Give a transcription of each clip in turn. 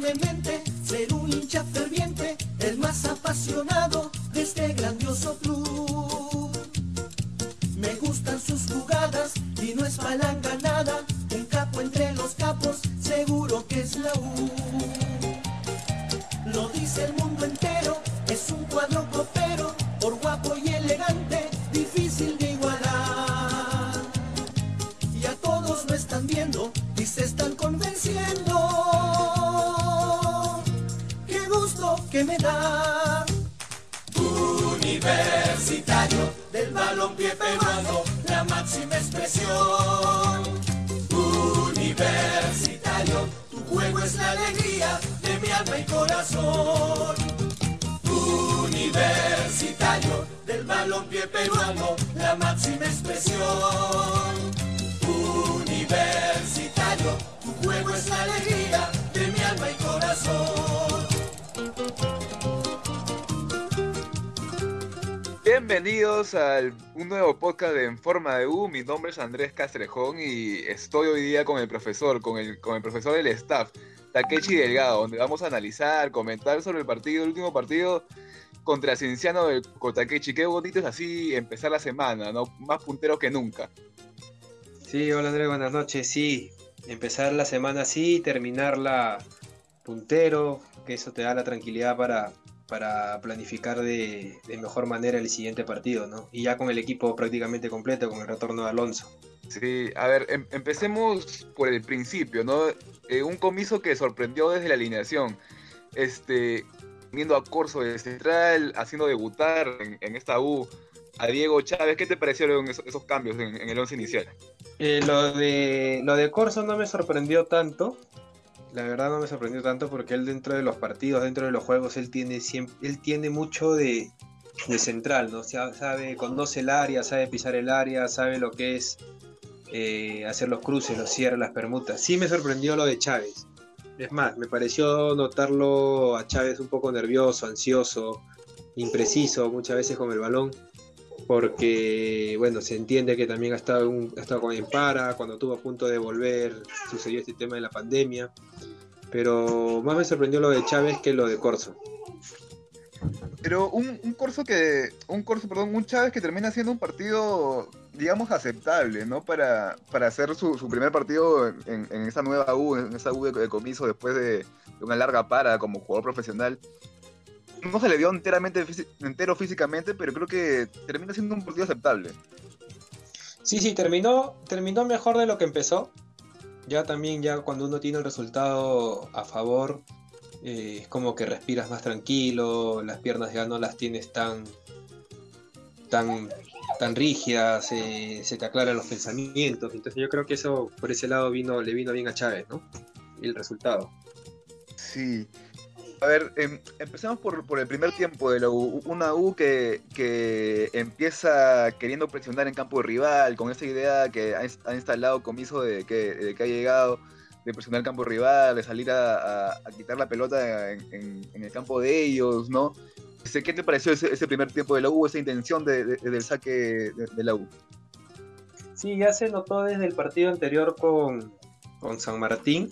me, me, balompié peruano, la máxima expresión. Universitario, tu juego es la alegría de mi alma y corazón. Bienvenidos a un nuevo podcast de En Forma de U. Mi nombre es Andrés Castrejón y estoy hoy día con el profesor, con el, con el profesor del staff, Takechi Delgado, donde vamos a analizar, comentar sobre el partido, el último partido contra Cienciano del con Takechi. Qué bonito es así empezar la semana, ¿no? Más puntero que nunca. Sí, hola Andrés, buenas noches. Sí, empezar la semana así, terminarla puntero, que eso te da la tranquilidad para, para planificar de, de mejor manera el siguiente partido, ¿no? Y ya con el equipo prácticamente completo, con el retorno de Alonso. Sí, a ver, em- empecemos por el principio, ¿no? Eh, un comiso que sorprendió desde la alineación. Este, viendo a Corso de central, haciendo debutar en, en esta U a Diego Chávez. ¿Qué te parecieron esos, cambios en, el once inicial? Eh, lo de lo de Corso no me sorprendió tanto. La verdad no me sorprendió tanto porque él dentro de los partidos, dentro de los juegos, él tiene siempre, él tiene mucho de, de central, ¿no? O sabe, conoce el área, sabe pisar el área, sabe lo que es eh, hacer los cruces, los cierres, las permutas. Sí me sorprendió lo de Chávez. Es más, me pareció notarlo a Chávez un poco nervioso, ansioso, impreciso muchas veces con el balón porque bueno, se entiende que también ha estado, ha estado con el para, cuando estuvo a punto de volver, sucedió este tema de la pandemia, pero más me sorprendió lo de Chávez que lo de Corso. Pero un, un Corso que, un Corso, perdón, un Chávez que termina siendo un partido, digamos, aceptable, ¿no? Para, para hacer su, su primer partido en, esa nueva U, en esa U de, de comiso después de, una larga para como jugador profesional. No se le dio enteramente, entero físicamente, pero creo que termina siendo un partido aceptable. Sí, sí, terminó, terminó mejor de lo que empezó. Ya también, ya cuando uno tiene el resultado a favor, eh, es como que respiras más tranquilo, las piernas ya no las tienes tan, tan, tan rígidas, eh, se te aclaran los pensamientos. Entonces yo creo que eso por ese lado vino, le vino bien a Chávez, ¿no? El resultado. Sí. A ver, em, empecemos por, por el primer tiempo de la U. Una U que, que empieza queriendo presionar en campo de rival, con esa idea que ha, ins- ha instalado Comiso de que, que ha llegado, de presionar el campo rival, de salir a, a- quitar la pelota en- en el campo de ellos, ¿no? Este, ¿Qué te pareció ese, primer tiempo de la U, esa intención de- de- del saque de, la U? Sí, ya se notó desde el partido anterior con, con San Martín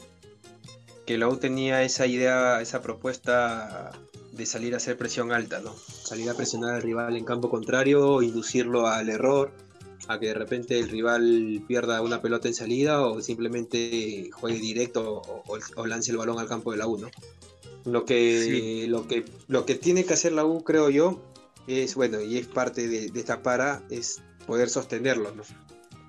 que la U tenía esa idea, esa propuesta de salir a hacer presión alta, ¿no? Salir a presionar al rival en campo contrario, inducirlo al error, a que de repente el rival pierda una pelota en salida o simplemente juegue directo o lance el balón al campo de la U, ¿no? Lo que, Sí. lo que, lo que tiene que hacer la U, creo yo, es, bueno, y es parte de, de esta para, es poder sostenerlo, ¿no?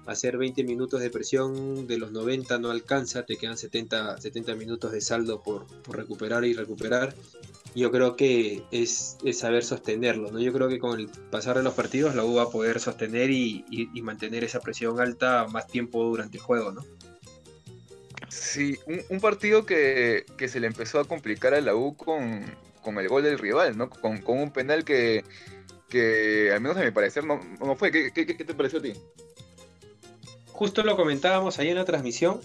hacer 20 minutos de presión de los 90 no alcanza, te quedan 70, 70 minutos de saldo por, por recuperar y recuperar. Yo creo que es, es saber sostenerlo, ¿no? Yo creo que con el pasar de los partidos la U va a poder sostener y, y- y mantener esa presión alta más tiempo durante el juego, ¿no? Sí, un, un partido que, que se le empezó a complicar a la U con, con el gol del rival, ¿no? Con, con un penal que, que al menos a mi parecer no, no fue. ¿Qué, qué, qué te pareció a ti? Justo lo comentábamos ahí en la transmisión,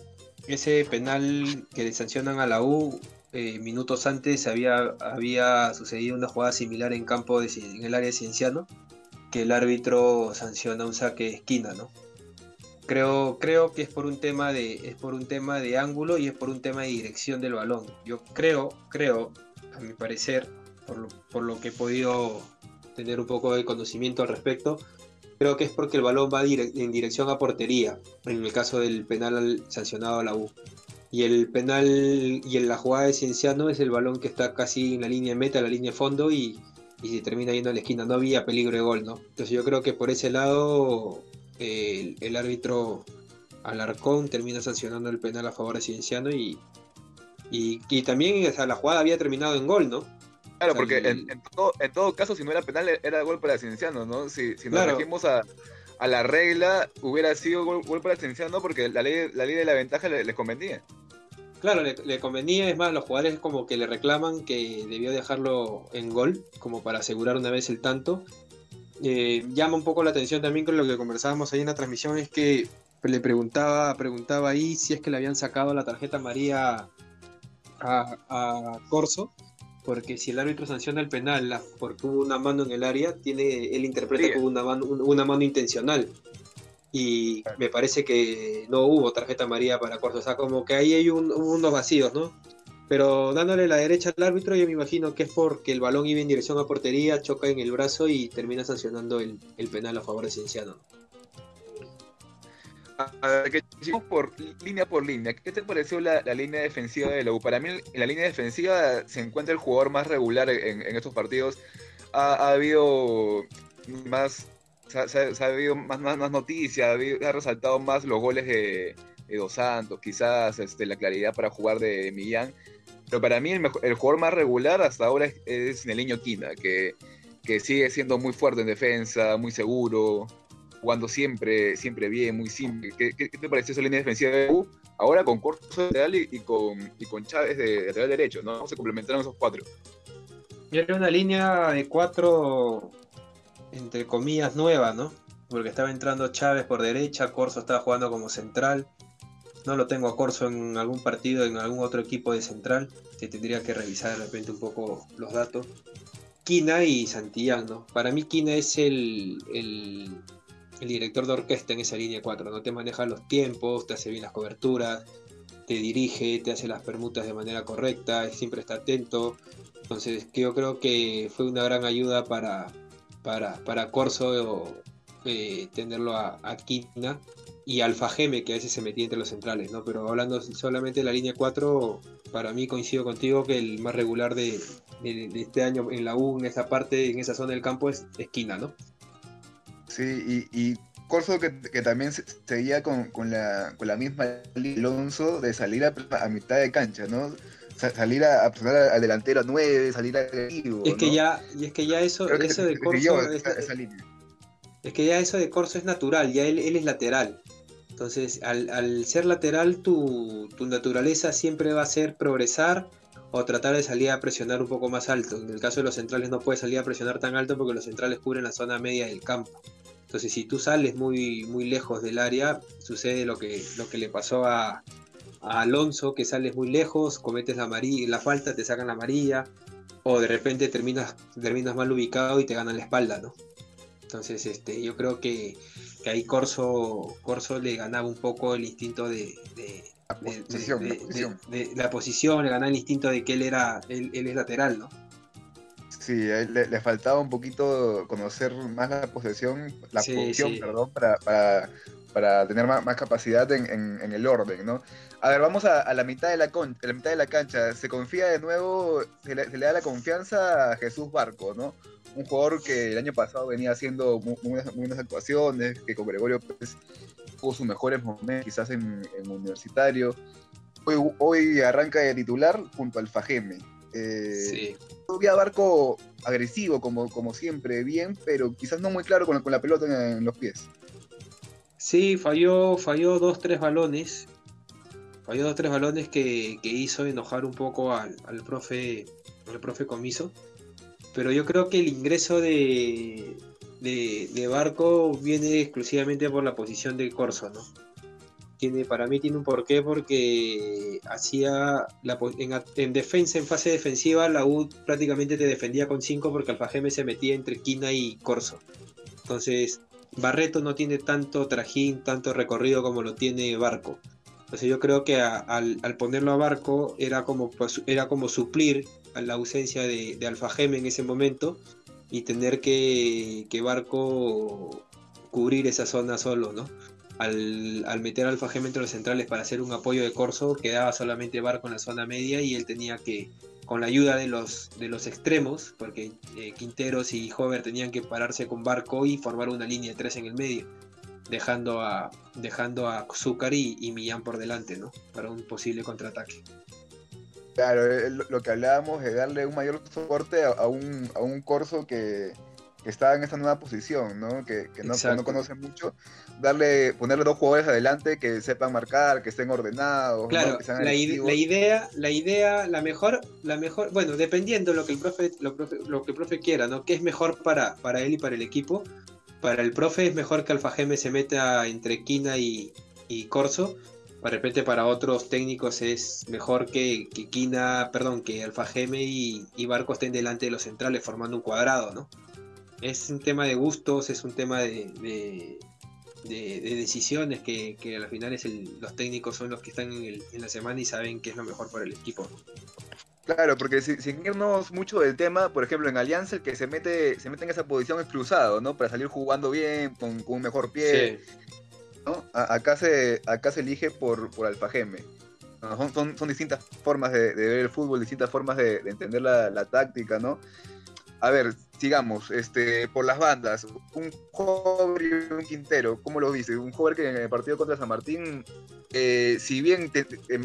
ese penal que le sancionan a la U eh, minutos antes había, había sucedido una jugada similar en campo de, en el área de Cienciano, que el árbitro sanciona un saque de esquina, ¿no? Creo, creo que es por un tema de es por un tema de ángulo y es por un tema de dirección del balón. Yo creo, creo, a mi parecer, por lo, por lo que he podido tener un poco de conocimiento al respecto, creo que es porque el balón va en dirección a portería, en el caso del penal sancionado a la U. Y el penal y en la jugada de Cienciano es el balón que está casi en la línea de meta, la línea de fondo y, y se termina yendo a la esquina. No había peligro de gol, ¿no? Entonces yo creo que por ese lado el, el, árbitro Alarcón termina sancionando el penal a favor de Cienciano y, y, y también o sea, la jugada había terminado en gol, ¿no? Claro, porque en, en, todo, en, todo, caso, si no era penal, era gol para Cienciano, ¿no? Si, si nos claro. regimos a, a, la regla, hubiera sido gol, gol para Cienciano porque la ley, la ley de la ventaja les le convenía. Claro, le, le, convenía, es más, los jugadores como que le reclaman que debió dejarlo en gol, como para asegurar una vez el tanto. Eh, llama un poco la atención también con lo que conversábamos ahí en la transmisión, es que le preguntaba, preguntaba ahí si es que le habían sacado la tarjeta María a, a Corso porque si el árbitro sanciona el penal porque hubo una mano en el área, tiene, él interpreta sí. como una mano, una mano intencional. Y me parece que no hubo tarjeta amarilla para Corso. O sea, como que ahí hay un, unos vacíos, ¿no? Pero dándole la derecha al árbitro, yo me imagino que es porque el balón iba en dirección a portería, choca en el brazo y termina sancionando el, penal a favor de Cienciano. A que seguimos por línea por línea. ¿Qué te pareció la, línea defensiva de la U? Para mí, en la línea defensiva se encuentra el jugador más regular en, estos partidos. Ha, ha, habido más. Ha habido más, más, más noticias, ha, ha, resaltado más los goles de, de, Dos Santos, quizás este, la claridad para jugar de, Millán. Pero para mí, el, mejor, el, jugador más regular hasta ahora es, es Neliño Quina, que, que sigue siendo muy fuerte en defensa, muy seguro, jugando siempre, siempre bien, muy simple. ¿Qué, te pareció esa línea defensiva de U? Ahora con Corso lateral y, y, con, y con Chávez de lateral derecho, ¿no? Se complementaron esos cuatro. Y era una línea de cuatro, entre comillas, nueva, ¿no? Porque estaba entrando Chávez por derecha, Corso estaba jugando como central. No lo tengo a Corso en algún partido, en algún otro equipo de central. Que tendría que revisar de repente un poco los datos. Quina y Santillán, Para mí Quina es el, el, director de orquesta en esa línea 4, ¿no? Te maneja los tiempos, te hace bien las coberturas, te dirige, te hace las permutas de manera correcta, siempre está atento. Entonces, yo creo que fue una gran ayuda para, para, para Corso eh, tenerlo a, a Quina y Alfa Geme, que a veces se metía entre los centrales, ¿no? Pero hablando solamente de la línea 4, para mí coincido contigo que el más regular de, de, de este año en la U, en esa parte, en esa zona del campo, es Esquina, ¿no? Sí, y, y Corso que, que, también seguía con, con, la, con la misma Alonso de salir a, a, mitad de cancha, ¿no? salir a, a al delantero a 9, salir agresivo. Es que ¿no? ya, y es que ya eso, eso de Corso. esa, Es, esa línea. Es que ya eso de Corso es natural, ya él, él es lateral. Entonces, al, al ser lateral, tu, tu, naturaleza siempre va a ser progresar o tratar de salir a presionar un poco más alto. En el caso de los centrales no puedes salir a presionar tan alto porque los centrales cubren la zona media del campo. Entonces, si tú sales muy, muy lejos del área, sucede lo que, lo que le pasó a, Alonso, que sales muy lejos, cometes la, amarilla, la falta, te sacan la amarilla, o de repente terminas, terminas mal ubicado y te ganan la espalda, ¿no? Entonces, este, yo creo que, que ahí Corso, Corso le ganaba un poco el instinto de, de la posición, de, la posición. De, la posición, le ganaba el instinto de que él era, él, él es lateral, ¿no? Sí, le, le, faltaba un poquito conocer más la posesión, la Sí, posición, sí. perdón, para, para, para tener más, más capacidad en, en, en, el orden, ¿no? A ver, vamos a, a la mitad de la, con, la mitad de la cancha. Se confía de nuevo, se le, se le da la confianza a Jesús Barco, ¿no? Un jugador que el año pasado venía haciendo muy, muy, buenas, muy buenas, actuaciones, que con Gregorio pues, tuvo sus mejores momentos quizás en, en universitario. Hoy, hoy, arranca de titular junto al Fajeme. Eh, sí. a Barco agresivo, como, como siempre, bien, pero quizás no muy claro con, con la pelota en, en, los pies. Sí, falló, falló dos, tres balones. Falló dos, tres balones que, que hizo enojar un poco al, al profe, al profe Comiso pero yo creo que el ingreso de, de, Barco viene exclusivamente por la posición de Corso, ¿no? Tiene, para mí tiene un porqué porque hacía la, en, en, defensa, en fase defensiva, la U prácticamente te defendía con 5 porque Alfajeme se metía entre Quina y Corso. Entonces, Barreto no tiene tanto trajín, tanto recorrido como lo tiene Barco. Entonces yo creo que al, ponerlo a Barco era como, pues, era como suplir a la ausencia de, de Alfa en ese momento y tener que, que Barco cubrir esa zona solo, ¿no? Al, al meter Alfa Gem entre los centrales para hacer un apoyo de Corso, quedaba solamente Barco en la zona media y él tenía que, con la ayuda de los, de los extremos, porque eh, Quinteros y Hover tenían que pararse con Barco y formar una línea de tres en el medio, dejando a, dejando a Zúcar y, Millán por delante, ¿no? Para un posible contraataque. Claro, eh, lo que hablábamos de darle un mayor soporte a, un, a un Corso que, que está en esta nueva posición, ¿no? Que, no, no, conoce mucho, darle, ponerle dos jugadores adelante que sepan marcar, que estén ordenados. Claro, la, idea, la idea, la mejor, la mejor, bueno, dependiendo lo que el profe, lo, lo que el profe quiera, ¿no? ¿Qué es mejor para, para él y para el equipo? Para el profe es mejor que Alfajeme se meta entre Quina y, y Corso. De repente para otros técnicos es mejor que, que Quina, perdón, que Alfajeme y, y Barco estén delante de los centrales formando un cuadrado, ¿no? es un tema de gustos, es un tema de, de, decisiones que, que al final es los técnicos son los que están en, la semana y saben qué es lo mejor para el equipo. Claro, porque sin irnos mucho del tema, por ejemplo, en Alianza el que se mete, se mete en esa posición es cruzado, ¿no? Para salir jugando bien, con, un mejor pie. ¿No? acá, se, acá se elige por, por Alfajeme. Son, son, distintas formas de, ver el fútbol, distintas formas de, entender la, la táctica, ¿no? a ver, sigamos, este, por las bandas, un joven y un Quintero, ¿cómo lo dices? Un joven que en el partido contra San Martín, eh, si bien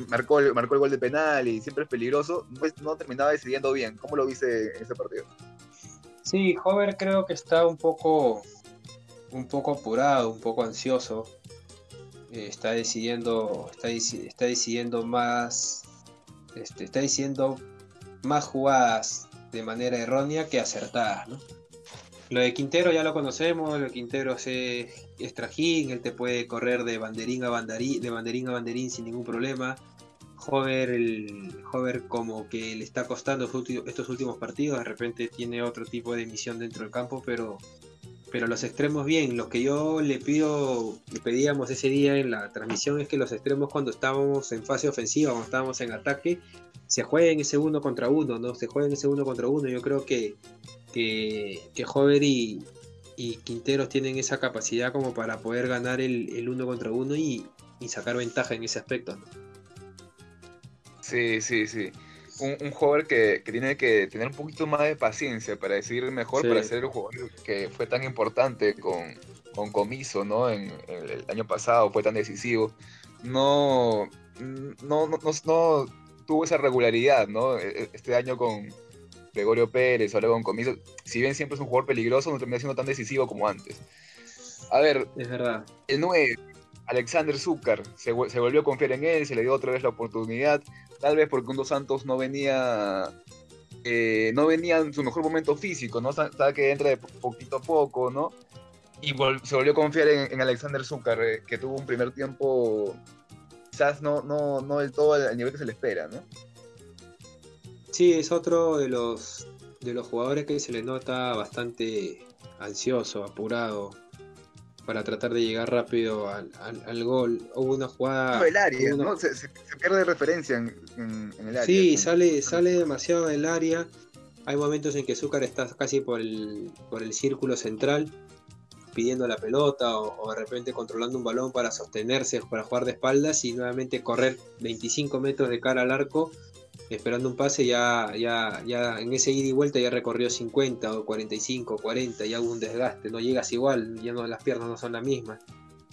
marcó, marcó el gol de penal y siempre es peligroso, no terminaba decidiendo bien. ¿Cómo lo viste en ese partido? Sí, Hover creo que está un poco, un poco apurado, un poco ansioso. Eh, está decidiendo, está, está decidiendo más, este, está diciendo más jugadas de manera errónea que acertada, ¿no? Lo de Quintero ya lo conocemos, lo de Quintero es, es trajín, él te puede correr de banderín a banderín, de banderín a banderín sin ningún problema. Hover, el Hover como que le está costando estos últimos partidos, de repente tiene otro tipo de misión dentro del campo, pero, pero los extremos bien. Lo que yo le pido, le pedíamos ese día en la transmisión es que los extremos cuando estábamos en fase ofensiva, cuando estábamos en ataque, se jueguen ese uno contra uno, ¿no? Se jueguen ese uno contra uno. Yo creo que, que, que Hover y, Quinteros tienen esa capacidad como para poder ganar el, uno contra uno y, sacar ventaja en ese aspecto, ¿no? Sí, sí, sí. Un, un jugador que, tiene que tener un poquito más de paciencia para decidir mejor, para ser el jugador que fue tan importante con, con Comiso, ¿no? En, el año pasado fue tan decisivo. No, no, no, no, tuvo esa regularidad, ¿no? E, e, este año con Gregorio Pérez, ahora con Comiso, si bien siempre es un jugador peligroso, no termina siendo tan decisivo como antes. A ver, es verdad. El 9, Alexander Zúcar, se, volvió a confiar en él, se le dio otra vez la oportunidad, tal vez porque un Dos Santos no venía eh, no venía en su mejor momento físico, ¿no? Sabe que entra de poquito a poco, ¿no? Y se volvió a confiar en, Alexander Zúcar, eh, que tuvo un primer tiempo quizás no, no, no del todo al nivel que se le espera, ¿no? Sí, es otro de los, de los jugadores que se le nota bastante ansioso, apurado, para tratar de llegar rápido al, gol. Hubo una jugada. No, el área, ¿no? Se, pierde referencia en, el área. Sí, sale, sale demasiado del área. Hay momentos en que Zúcar está casi por el, por el círculo central pidiendo la pelota o, de repente controlando un balón para sostenerse, para jugar de espaldas y nuevamente correr 25 metros de cara al arco esperando un pase ya, ya, ya en ese ida y vuelta ya recorrió 50 o 45 40, ya hubo un desgaste, no llegas igual, ya no las piernas no son las mismas.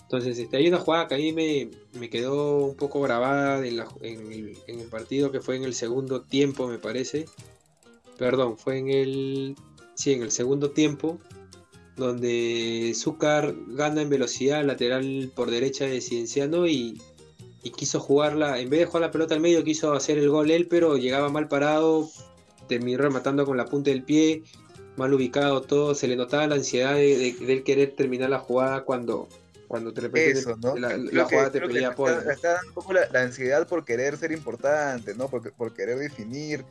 Entonces este, hay una jugada que a mí me, me quedó un poco grabada en, el, en, el, partido que fue en el segundo tiempo me parece. Perdón, fue en el... Sí, en el segundo tiempo donde Zúcar gana en velocidad lateral por derecha de Cienciano y, quiso jugarla, en vez de jugar la pelota al medio, quiso hacer el gol él, pero llegaba mal parado, terminó rematando con la punta del pie, mal ubicado todo, se le notaba la ansiedad de, él querer terminar la jugada cuando, cuando de repente la, jugada te pedía por. Está, dando un poco la, ansiedad por querer ser importante, ¿no? Por, por querer definir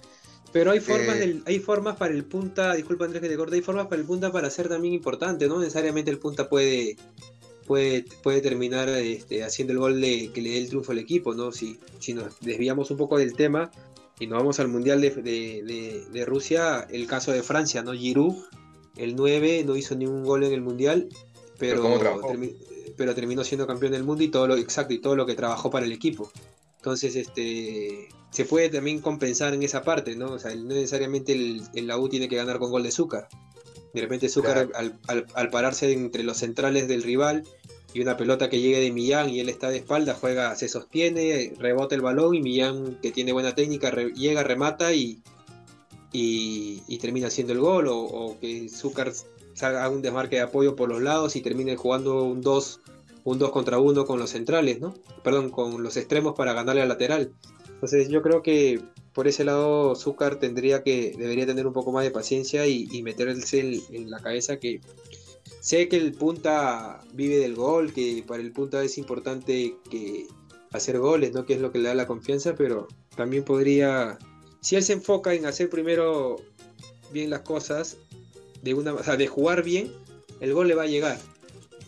Pero hay formas, del, hay formas para el punta, disculpa Andrés que te corte, hay formas para el punta para ser también importante, no necesariamente el punta puede puede, puede terminar este, haciendo el gol de, que le dé el triunfo al equipo, ¿no? Si, si nos desviamos un poco del tema y nos vamos al Mundial de, Rusia, el caso de Francia, ¿no? Giroud, el 9, no hizo ningún gol en el Mundial, pero, pero, terminó siendo campeón del mundo y todo lo exacto y todo lo que trabajó para el equipo. Entonces, este se puede también compensar en esa parte, ¿no? O sea, no necesariamente el, el la U tiene que ganar con gol de azúcar. De repente Zúcar al, pararse entre los centrales del rival y una pelota que llegue de Millán y él está de espalda, juega, se sostiene, rebota el balón y Millán, que tiene buena técnica, llega, remata y, y, termina haciendo el gol. O, que Zúcar haga un desmarque de apoyo por los lados y termine jugando un 2 un dos contra 1 con los centrales, ¿no? Perdón, con los extremos para ganarle al lateral. Entonces yo creo que por ese lado Zúcar tendría que, debería tener un poco más de paciencia y, meterse en, la cabeza que sé que el punta vive del gol, que para el punta es importante que hacer goles, ¿no? Que es lo que le da la confianza, pero también podría, si él se enfoca en hacer primero bien las cosas, de una, o de jugar bien, el gol le va a llegar.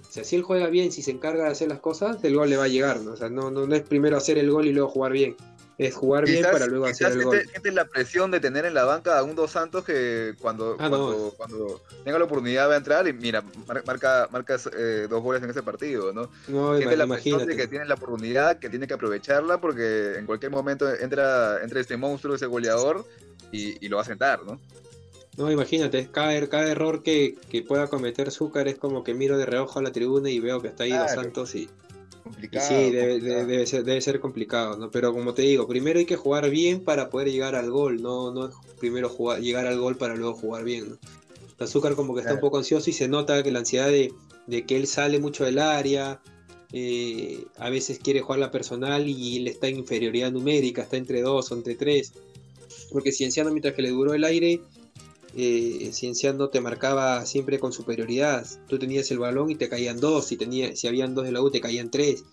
O sea, si él juega bien, si se encarga de hacer las cosas, el gol le va a llegar, ¿no? O sea, no, no es primero hacer el gol y luego jugar bien es jugar bien para luego hacer el gol. Siente la presión de tener en la banca a un Dos Santos que cuando, ah, cuando, tenga la oportunidad va a entrar y mira, marca, marca eh, dos goles en ese partido, ¿no? no siente la presión de que tiene la oportunidad, que tiene que aprovecharla porque en cualquier momento entra, entra este monstruo, ese goleador y, lo va a sentar, ¿no? No, imagínate, cada, cada error que, pueda cometer Zúcar es como que miro de reojo a la tribuna y veo que está ahí Dos Santos y sí, debe, ser, debe ser complicado, ¿no? Pero como te digo, primero hay que jugar bien para poder llegar al gol, no, no es primero jugar, llegar al gol para luego jugar bien, ¿no? Azúcar como que está un poco ansioso y se nota que la ansiedad de, que él sale mucho del área, eh, a veces quiere jugar la personal y él está en inferioridad numérica, está entre dos o entre tres. Porque Cienciano mientras que le duró el aire, eh, Cienciano te marcaba siempre con superioridad. Tú tenías el balón y te caían dos, si, tenía, si habían dos de la U te caían tres.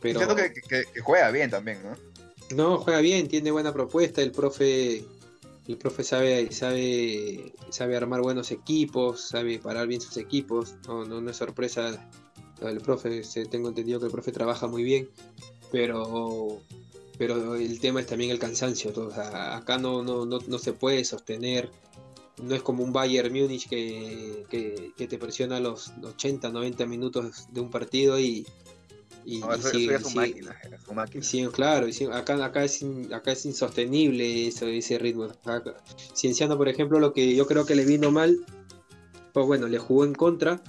Pero... Siento que, juega bien también, ¿no? No, juega bien, tiene buena propuesta, el profe el profe sabe, sabe, sabe armar buenos equipos, sabe parar bien sus equipos, no, no, es sorpresa el profe, tengo entendido que el profe trabaja muy bien, pero pero el tema es también el cansancio, acá no, no, no, no se puede sostener no es como un Bayern Múnich que, que, te presiona los 80, 90 minutos de un partido y, y, máquina, Sí, claro, acá, acá, es, acá es insostenible eso, ese ritmo. Cienciano, por ejemplo, lo que yo creo que le vino mal, pues bueno, le jugó en contra,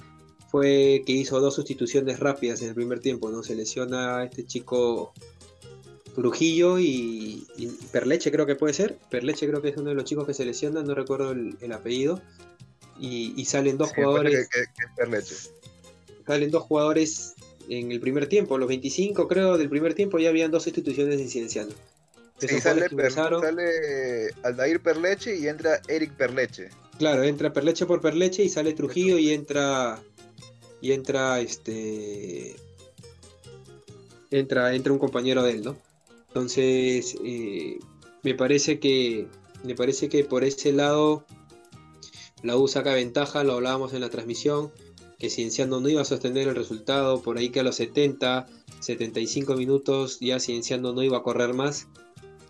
fue que hizo dos sustituciones rápidas en el primer tiempo, ¿no? Se lesiona a este chico Trujillo y, Perleche creo que puede ser. Perleche creo que es uno de los chicos que se lesionan, no recuerdo el, apellido. Y, salen dos jugadores. Salen dos jugadores en el primer tiempo, los 25 creo del primer tiempo ya habían dos instituciones de Cienciano. Sí, sale, sale Aldair Perleche y entra Eric Perleche. Claro, entra Perleche por Perleche y sale Trujillo y entra y entra este entra entra un compañero de él, ¿no? Entonces, eh, me parece que me parece que por ese lado la U saca ventaja, lo hablábamos en la transmisión, que Cienciano no iba a sostener el resultado, por ahí que a los 70, 75 minutos ya Cienciano no iba a correr más.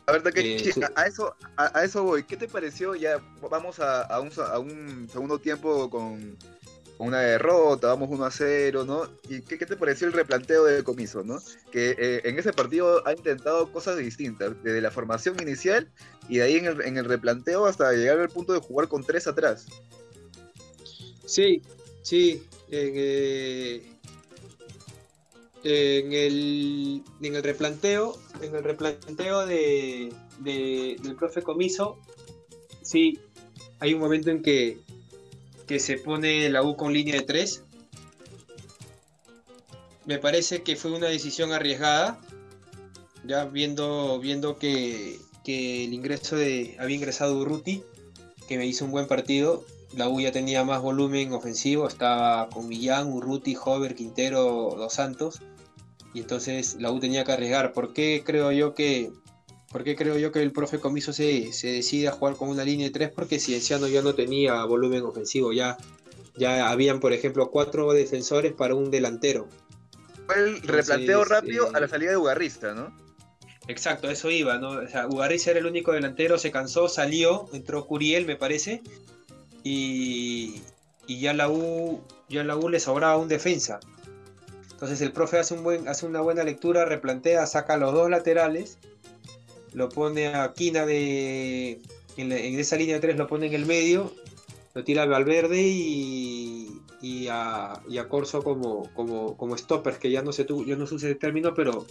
A ver, eh, a, eso, a, eso voy. ¿Qué te pareció? Ya vamos a, un, a un segundo tiempo con, una derrota, vamos 1 a 0, ¿no? ¿Y qué, te pareció el replanteo de Comiso, ¿no? Que eh, en ese partido ha intentado cosas distintas, desde la formación inicial y de ahí en el, en el replanteo hasta llegar al punto de jugar con tres atrás. Sí, sí. Eh, en, el, en el replanteo, en el replanteo de, del profe Comiso, sí, hay un momento en que que se pone la U con línea de 3. Me parece que fue una decisión arriesgada, ya viendo, viendo que, el ingreso de había ingresado Urruti, que me hizo un buen partido. La U ya tenía más volumen ofensivo, estaba con Millán, Urruti, Hover, Quintero, Dos Santos. Y entonces la U tenía que arriesgar. ¿Por qué creo yo que, ¿Por qué creo yo que el profe Comiso se, se decide a jugar con una línea de tres? Porque Cienciano ya no tenía volumen ofensivo, ya, ya habían, por ejemplo, cuatro defensores para un delantero. Fue el replanteo rápido a la salida de Ugarrista, ¿no? Exacto, eso iba, ¿no? O sea, Ugarrista era el único delantero, se cansó, salió, entró Curiel, me parece, y, y ya la U, ya la U le sobraba un defensa. Entonces el profe hace, un buen, hace una buena lectura, replantea, saca los dos laterales, lo pone a Quina de, en, esa línea de tres, lo pone en el medio, lo tira a Valverde y, y, a, y a Corso como, como, como stopper, que ya no sé tú, yo no sé ese término, pero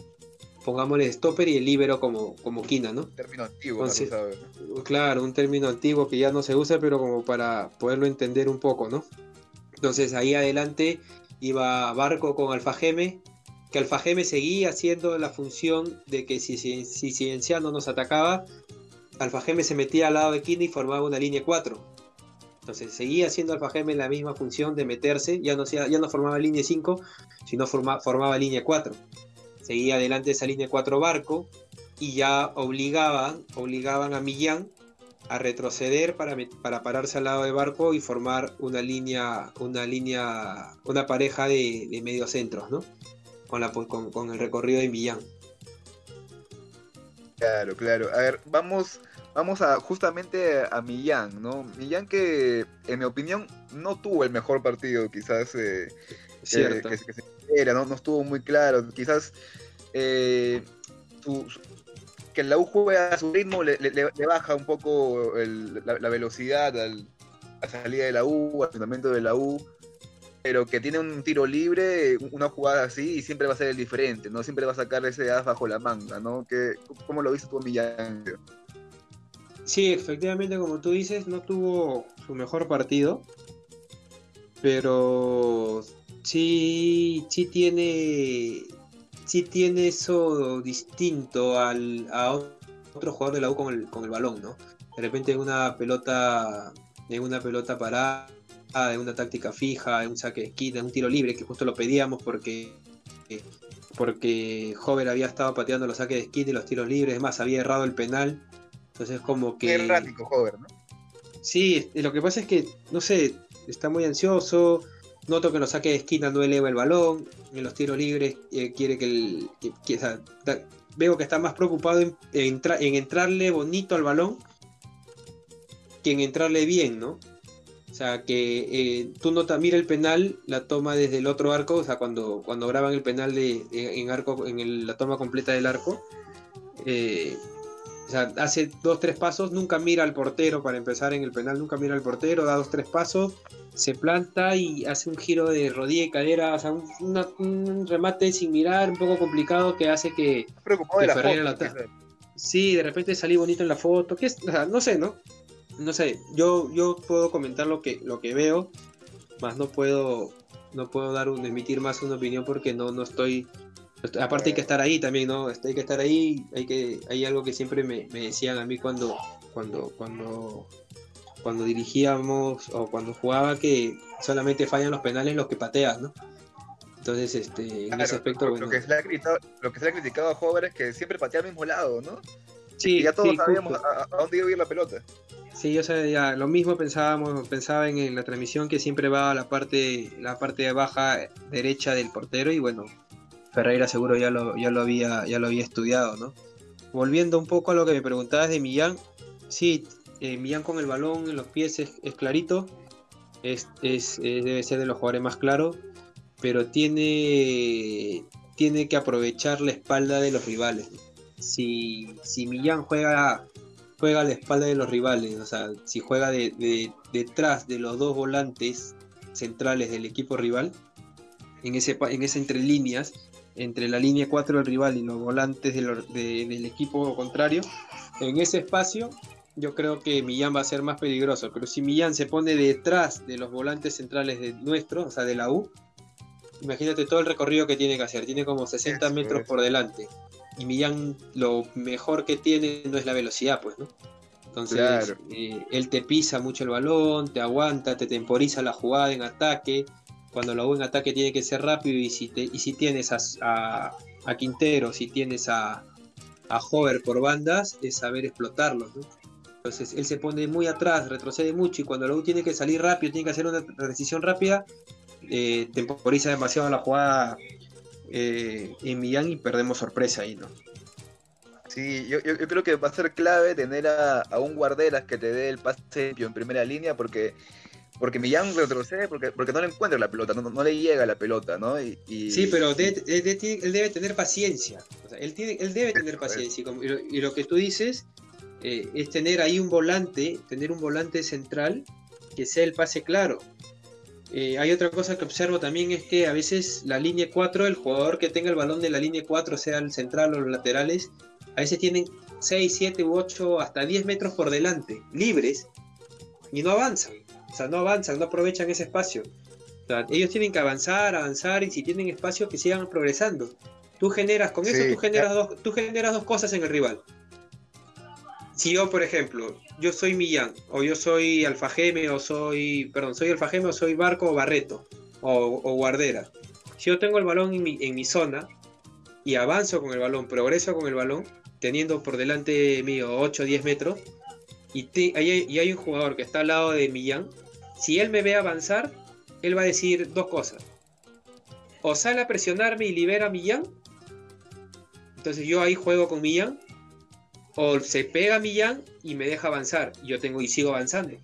pongámosle stopper y el libero como, como quina, ¿no? Término antiguo, sabes, Claro, un término antiguo que ya no se usa, pero como para poderlo entender un poco, ¿no? Entonces ahí adelante iba Barco con Alfajeme, que Alfajeme seguía haciendo la función de que si, si, si Cienciano nos atacaba, Alfajeme se metía al lado de Quina y formaba una línea 4. Entonces seguía haciendo Alfajeme la misma función de meterse, ya no, ya no formaba línea 5, sino formaba línea 4 seguía adelante esa línea 4 barco y ya obligaban, obligaban a Millán a retroceder para, para pararse al lado de barco y formar una línea, una línea, una pareja de, de mediocentros, ¿no? Con, la, con, con el recorrido de Millán. Claro, claro. A ver, vamos, vamos a justamente a Millán, ¿no? Millán que, en mi opinión, no tuvo el mejor partido, quizás eh, Cierto. que, que, se era, ¿no? no estuvo muy claro. Quizás eh, que la U juega a su ritmo le, baja un poco la, velocidad al, a la salida de la U, al fundamento de la U, pero que tiene un tiro libre, una jugada así, y siempre va a ser el diferente, ¿no? Siempre va a sacar ese as bajo la manga, ¿no? Que, ¿Cómo lo viste tú, Millán? Sí, efectivamente, como tú dices, no tuvo su mejor partido, pero sí, sí tiene, sí tiene eso distinto al, a otro jugador de la U con el, con el balón, ¿no? De repente en una pelota, en una pelota parada, en una táctica fija, en un saque de esquina, en un tiro libre, que justo lo pedíamos porque porque Hover había estado pateando los saques de esquina y los tiros libres, es más, había errado el penal. Entonces como que... Qué errático Hover, ¿no? Sí, lo que pasa es que, no sé, está muy ansioso, Noto que lo saque de esquina no eleva el balón. En los tiros libres eh, quiere que el. veo que está más preocupado en, en, entrarle bonito al balón que en entrarle bien, ¿no? O sea, que eh, tú notas, mira el penal, la toma desde el otro arco, o sea, cuando, cuando graban el penal de, en arco, en la toma completa del arco, eh, o sea, hace dos, tres pasos, nunca mira al portero para empezar en el penal, nunca mira al portero, da dos, tres pasos, se planta y hace un giro de rodilla y cadera, o sea, un, remate sin mirar, un poco complicado que hace que, que Ferreira la Sí, de repente salí bonito en la foto, que es, o sea, no sé, ¿no? No sé, yo, yo puedo comentar lo que, lo que veo, más no puedo, no puedo dar un, emitir más una opinión porque no, no estoy aparte hay que estar ahí también, ¿no? Hay que estar ahí, hay que, hay algo que siempre me, me decían a mí cuando, cuando, cuando cuando dirigíamos o cuando jugaba que solamente fallan los penales los que pateas, ¿no? Entonces, este, en ese aspecto, lo, que se le ha criticado, lo que se le ha criticado a Hover es que siempre patea al mismo lado, ¿no? Sí, ya todos sabíamos a, dónde iba a ir la pelota. Sí, yo sabía, lo mismo pensábamos, pensaba en, la transmisión que siempre va a la parte, la parte baja derecha del portero y bueno, Ferreira seguro ya lo, ya lo había, ya lo había estudiado, ¿no? Volviendo un poco a lo que me preguntabas de Millán, sí, eh, Millán con el balón en los pies es, clarito, es, debe ser de los jugadores más claros, pero tiene, tiene que aprovechar la espalda de los rivales. Si, si Millán juega, juega a la espalda de los rivales, o sea, si juega de, detrás de los dos volantes centrales del equipo rival, en ese, en ese entre líneas, entre la línea 4 del rival y los volantes del equipo contrario, en ese espacio yo creo que Millán va a ser más peligroso. Pero si Millán se pone detrás de los volantes centrales de nuestro, o sea, de la U, imagínate todo el recorrido que tiene que hacer. Tiene como 60 metros por delante. Y Millán lo mejor que tiene no es la velocidad, pues, ¿no? Entonces, eh, él te pisa mucho el balón, te aguanta, te temporiza la jugada en ataque. Cuando la U en ataque tiene que ser rápido y si, y si tienes a, a, a Quintero, si tienes a, a Hover por bandas es saber explotarlos. ¿no? Entonces él se pone muy atrás, retrocede mucho y cuando luego tiene que salir rápido, tiene que hacer una decisión rápida, eh, temporiza demasiado la jugada eh, en Millán y perdemos sorpresa ahí, ¿no? Sí, yo, yo, creo que va a ser clave tener a, un guarderas que te dé el pase en primera línea porque porque Millán retrocede porque, porque no le encuentra la pelota, no, le llega la pelota, ¿no? Y, Sí, pero él debe tener paciencia, él, tiene, él debe tener paciencia y, lo, que tú dices eh, es tener ahí un volante, tener un volante central que sea el pase claro. Eh, hay otra cosa que observo también es que a veces la línea 4, el jugador que tenga el balón de la línea 4, sea el central o los laterales, a veces tienen 6, 7 u 8, hasta 10 metros por delante, libres, y no avanzan. O sea, no avanzan, no aprovechan ese espacio. ellos tienen que avanzar, avanzar, y si tienen espacio, que sigan progresando. Tú generas, con eso tú generas, dos, tú generas dos cosas en el rival. Si yo, por ejemplo, yo soy Millán, o yo soy Alfajeme, o soy, perdón, soy Alfajeme, o soy Barco o Barreto, o, Guardera. Si yo tengo el balón en mi, zona, y avanzo con el balón, progreso con el balón, teniendo por delante mío 8 o 10 metros, y, y, hay un jugador que está al lado de Millán, si él me ve avanzar, él va a decir dos cosas. O sale a presionarme y libera a Millán, entonces yo ahí juego con Millán, o se pega a Millán y me deja avanzar, y yo tengo y sigo avanzando.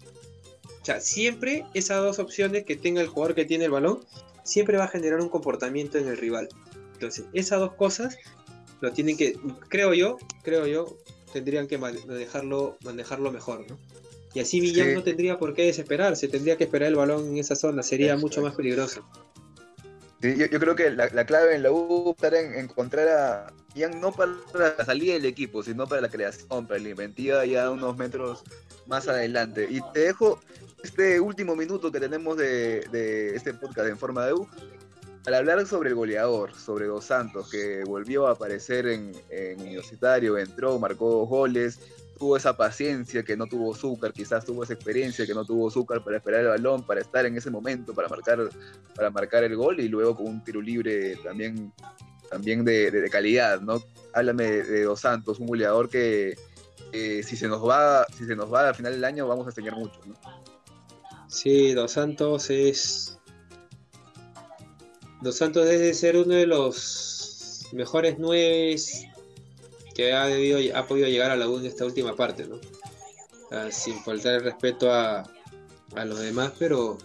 O sea, siempre esas dos opciones que tenga el jugador que tiene el balón, siempre va a generar un comportamiento en el rival. Entonces, esas dos cosas lo tienen que, creo yo, creo yo, tendrían que manejarlo, manejarlo mejor, ¿no? Y así Millán no tendría por qué desesperarse, tendría que esperar el balón en esa zona, sería mucho más peligroso. yo, creo que la, clave en la U estar en encontrar a Millán no para la salida del equipo, sino para la creación, para la inventiva ya unos metros más adelante. Y te dejo este último minuto que tenemos de, de este podcast en forma de U al hablar sobre el goleador, sobre Dos Santos, que volvió a aparecer en, Universitario, entró, marcó dos goles, tuvo esa paciencia que no tuvo Zúcar, quizás tuvo esa experiencia que no tuvo Zúcar para esperar el balón, para estar en ese momento, para marcar, para marcar el gol y luego con un tiro libre también, también de, calidad, ¿no? Háblame de, Dos Santos, un goleador que si se nos va, si se nos va al final del año vamos a extrañar mucho, ¿no? Sí, Dos Santos es Dos Santos debe ser uno de los mejores nueve que ha, debido, ha podido llegar a la U en esta última parte, ¿no? sin faltar el respeto a, los demás, pero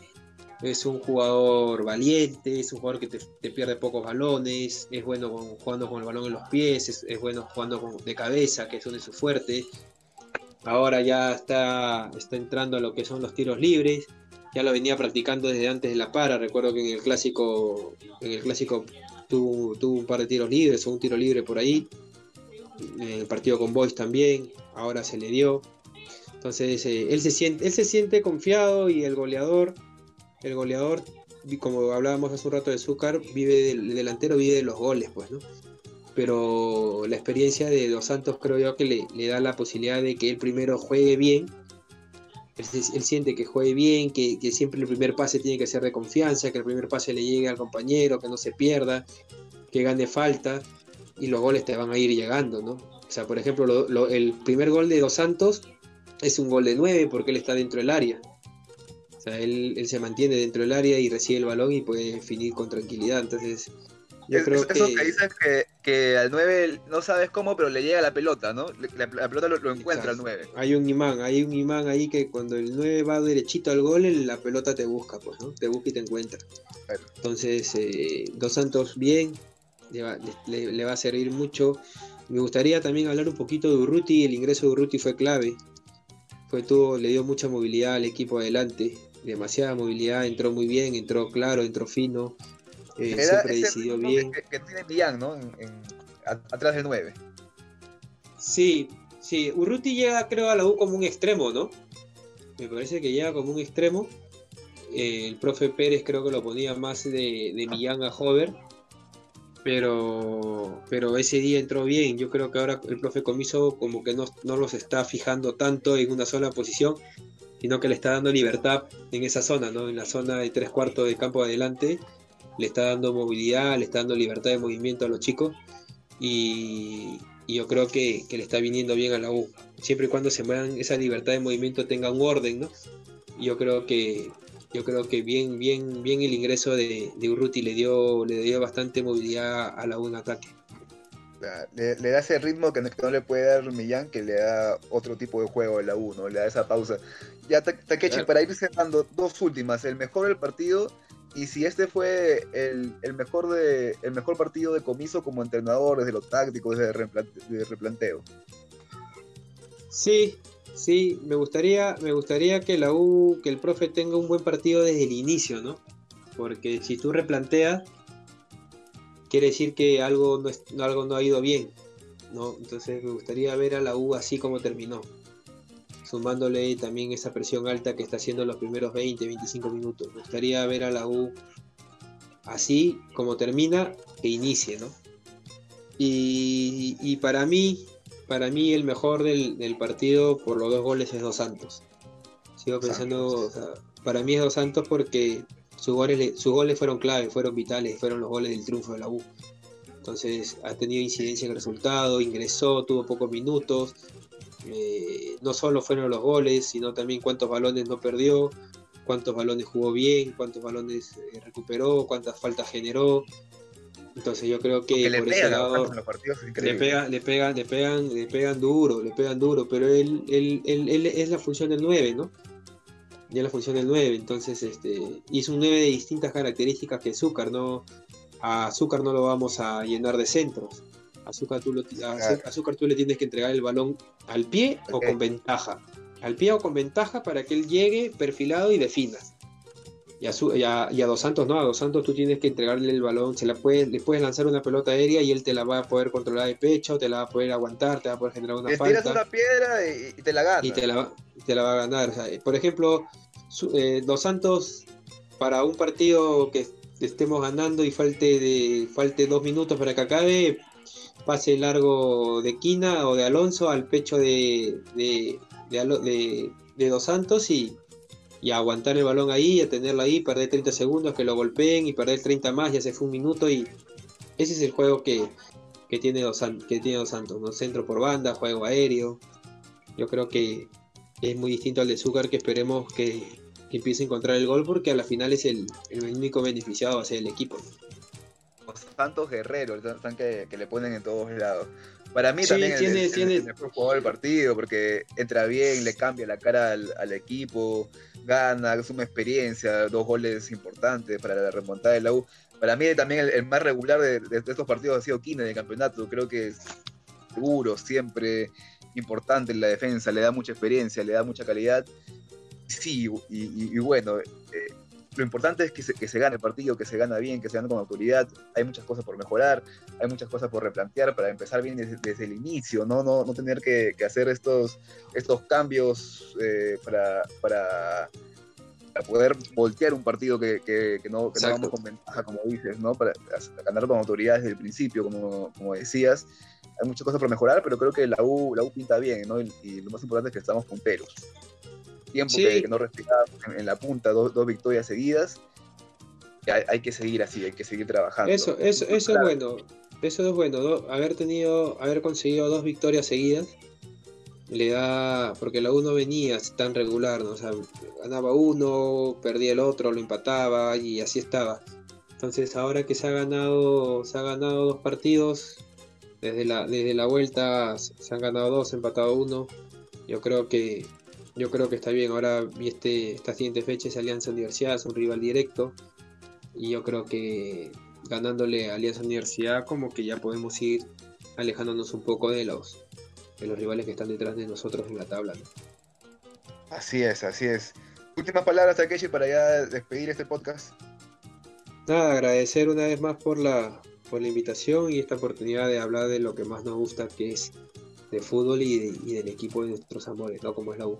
es un jugador valiente, es un jugador que te, pierde pocos balones, es bueno jugando con el balón en los pies, es, bueno jugando de cabeza, que es uno de sus fuertes. Ahora ya está, está entrando a lo que son los tiros libres ya lo venía practicando desde antes de la para. Recuerdo que en el clásico, en el clásico tuvo, un par de tiros libres o un tiro libre por ahí. En el partido con Boys también, ahora se le dio. Entonces eh, él, se siente, él se siente confiado y el goleador, el goleador, como hablábamos hace un rato de Zúcar, vive del delantero vive de los goles, pues, ¿no? Pero la experiencia de Dos Santos creo yo que le, le da la posibilidad de que él primero juegue bien él, siente que juegue bien, que, siempre el primer pase tiene que ser de confianza, que el primer pase le llegue al compañero, que no se pierda, que gane falta y los goles te van a ir llegando, ¿no? O sea, por ejemplo, el primer gol de Dos Santos es un gol de 9 porque él está dentro del área. Sea, él, él se mantiene dentro del área y recibe el balón y puede definir con tranquilidad. Entonces, yo creo que... Eso que dices que, al 9 no sabes cómo, pero le llega la pelota, ¿no? La, pelota lo, encuentra al 9. Hay un imán, hay un imán ahí que cuando el 9 va derechito al gol, la pelota te busca, pues, ¿no? Te busca y te encuentra. Entonces, eh, Dos Santos bien, le va, a servir mucho. Me gustaría también hablar un poquito de Urruti, el ingreso de Urruti fue clave. Fue todo, le dio mucha movilidad al equipo adelante, demasiada movilidad, entró muy bien, entró claro, entró fino, eh, siempre decidió bien. Que, tiene Millán, ¿no? atrás del 9. Sí, sí. Urruti llega, creo, a la U como un extremo, ¿no? Me parece que llega como un extremo. Eh, el profe Pérez creo que lo ponía más de, de Millán a Hover. Pero, pero ese día entró bien. Yo creo que ahora el profe Comiso como que no, no los está fijando tanto en una sola posición, sino que le está dando libertad en esa zona, ¿no? En la zona de tres cuartos de campo adelante le está dando movilidad, le está dando libertad de movimiento a los chicos y, yo creo que, le está viniendo bien a la U. Siempre y cuando se muevan esa libertad de movimiento tenga un orden, ¿no? Yo creo que yo creo que bien, bien, bien el ingreso de, de Urruti le dio, le dio bastante movilidad a la U en ataque. Le, da ese ritmo que no, le puede dar Millán, que le da otro tipo de juego a la U, ¿no? Le da esa pausa. Ya, Takechi, para ir cerrando, dos últimas. El mejor del partido y si este fue el, mejor de, el mejor partido de comiso como entrenador, desde lo táctico, desde el replanteo. Sí, sí, me gustaría, me gustaría que la U, que el profe tenga un buen partido desde el inicio, ¿no? Porque si tú replanteas, quiere decir que algo no, algo no ha ido bien, ¿no? Entonces me gustaría ver a la U así como terminó sumándole también esa presión alta que está haciendo los primeros 20, 25 minutos. Me gustaría ver a la U así como termina, que inicie, ¿no? Y, para mí, para mí el mejor del, partido por los dos goles es Dos Santos. Sigo pensando, para mí es Dos Santos porque sus goles, sus goles fueron clave, fueron vitales, fueron los goles del triunfo de la U. Entonces ha tenido incidencia en el resultado, ingresó, tuvo pocos minutos, eh, no solo fueron los goles, sino también cuántos balones no perdió, cuántos balones jugó bien, cuántos balones eh, recuperó, cuántas faltas generó. Entonces yo creo que le, pegan, le, pega, le pegan, le pegan, le pegan duro, le pegan duro, pero él, él, él, es la función del 9, ¿no? Ya la función del 9, entonces este, hizo un 9 de distintas características que Azúcar, ¿no? A Azúcar no lo vamos a llenar de centros. Azúcar tú, Azúcar tú le tienes que entregar el balón al pie o con ventaja. Al pie o con ventaja para que él llegue perfilado y defina. Y a, Dos Santos no, a Dos Santos tú tienes que entregarle el balón, se la puedes, le puedes lanzar una pelota aérea y él te la va a poder controlar de pecho, te la va a poder aguantar, te va a poder generar una falta. Te tiras una piedra y, te la gana. Y te la, va a ganar. por ejemplo, eh, Dos Santos para un partido que estemos ganando y falte de falte dos minutos para que acabe, pase largo de Quina o de Alonso al pecho de, de, de, Dos Santos y, y, aguantar el balón ahí, a tenerlo ahí, perder 30 segundos, que lo golpeen y perder 30 más, ya se fue un minuto y ese es el juego que, tiene, Dos, que tiene Santos, ¿no? centro por banda, juego aéreo. Yo creo que es muy distinto al de Zúcar que esperemos que, empiece a encontrar el gol porque a la final es el, el único beneficiado va a ser el equipo. Santos Guerrero, el que, que le ponen en todos lados. Para mí también tiene, el, tiene... mejor jugador del partido, porque entra bien, le cambia la cara al, equipo, gana, suma experiencia, dos goles importantes para la remontada de la U. Para mí también el, más regular de, estos partidos ha sido Kine en el campeonato. Creo que es seguro, siempre importante en la defensa, le da mucha experiencia, le da mucha calidad. Sí, y, bueno, eh, lo importante es que se, que se gane el partido, que se gana bien, que se gane con autoridad. Hay muchas cosas por mejorar, hay muchas cosas por replantear para empezar bien desde, el inicio, no, no, no tener que, hacer estos, estos cambios eh, para, para, poder voltear un partido que, que, no, que no vamos con ventaja, como dices, ¿no? para ganar con autoridad desde el principio, como, como decías. Hay muchas cosas por mejorar, pero creo que la U, la U pinta bien, ¿no? y lo más importante es que estamos punteros tiempo que, no respiramos en, la punta, dos, victorias seguidas. Hay, que seguir así, hay que seguir trabajando. Eso, eso, eso es bueno. Eso es bueno, haber tenido, haber conseguido dos victorias seguidas le da, porque la uno venía tan regular, ¿no? O sea, ganaba uno, perdía el otro, lo empataba y así estaba. Entonces ahora que se ha ganado, se ha ganado dos partidos, desde la, desde la vuelta se han ganado dos, empatado uno. Yo creo que yo creo que está bien. Ahora este, esta siguiente fecha es Alianza Universidad, es un rival directo. Y yo creo que ganándole a Alianza Universidad, como que ya podemos ir alejándonos un poco de los, de los rivales que están detrás de nosotros en la tabla. Así es, así es. Últimas palabras, Takeshi, para ya despedir este podcast. Nada, agradecer una vez más por la, por la invitación y esta oportunidad de hablar de lo que más nos gusta, que es de fútbol y, del equipo de nuestros amores, ¿no? Como es la U.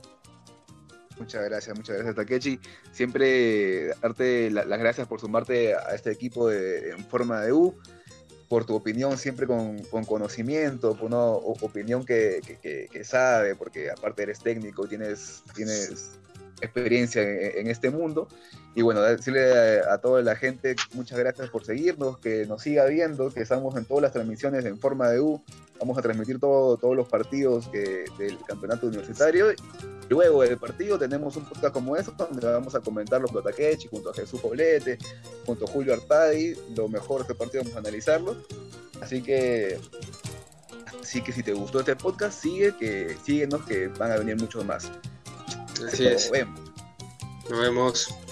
Muchas gracias, muchas gracias Takechi. Siempre darte las gracias por sumarte a este equipo de, en forma de U, por tu opinión siempre con, conocimiento, por una opinión que, sabe, porque aparte eres técnico, tienes, tienes experiencia en, este mundo. Y bueno, decirle a, toda la gente muchas gracias por seguirnos, que nos siga viendo, que estamos en todas las transmisiones en forma de U. Vamos a transmitir todo, todos los partidos del campeonato universitario. Luego del partido tenemos un podcast como eso, donde vamos a comentar los Plotaquechi junto a Jesús Poblete, junto a Julio Artadi, lo mejor de este partido vamos a analizarlo. Así que Así que si te gustó este podcast, sigue, que síguenos, que van a venir muchos más. Así es. Nos vemos. Nos vemos.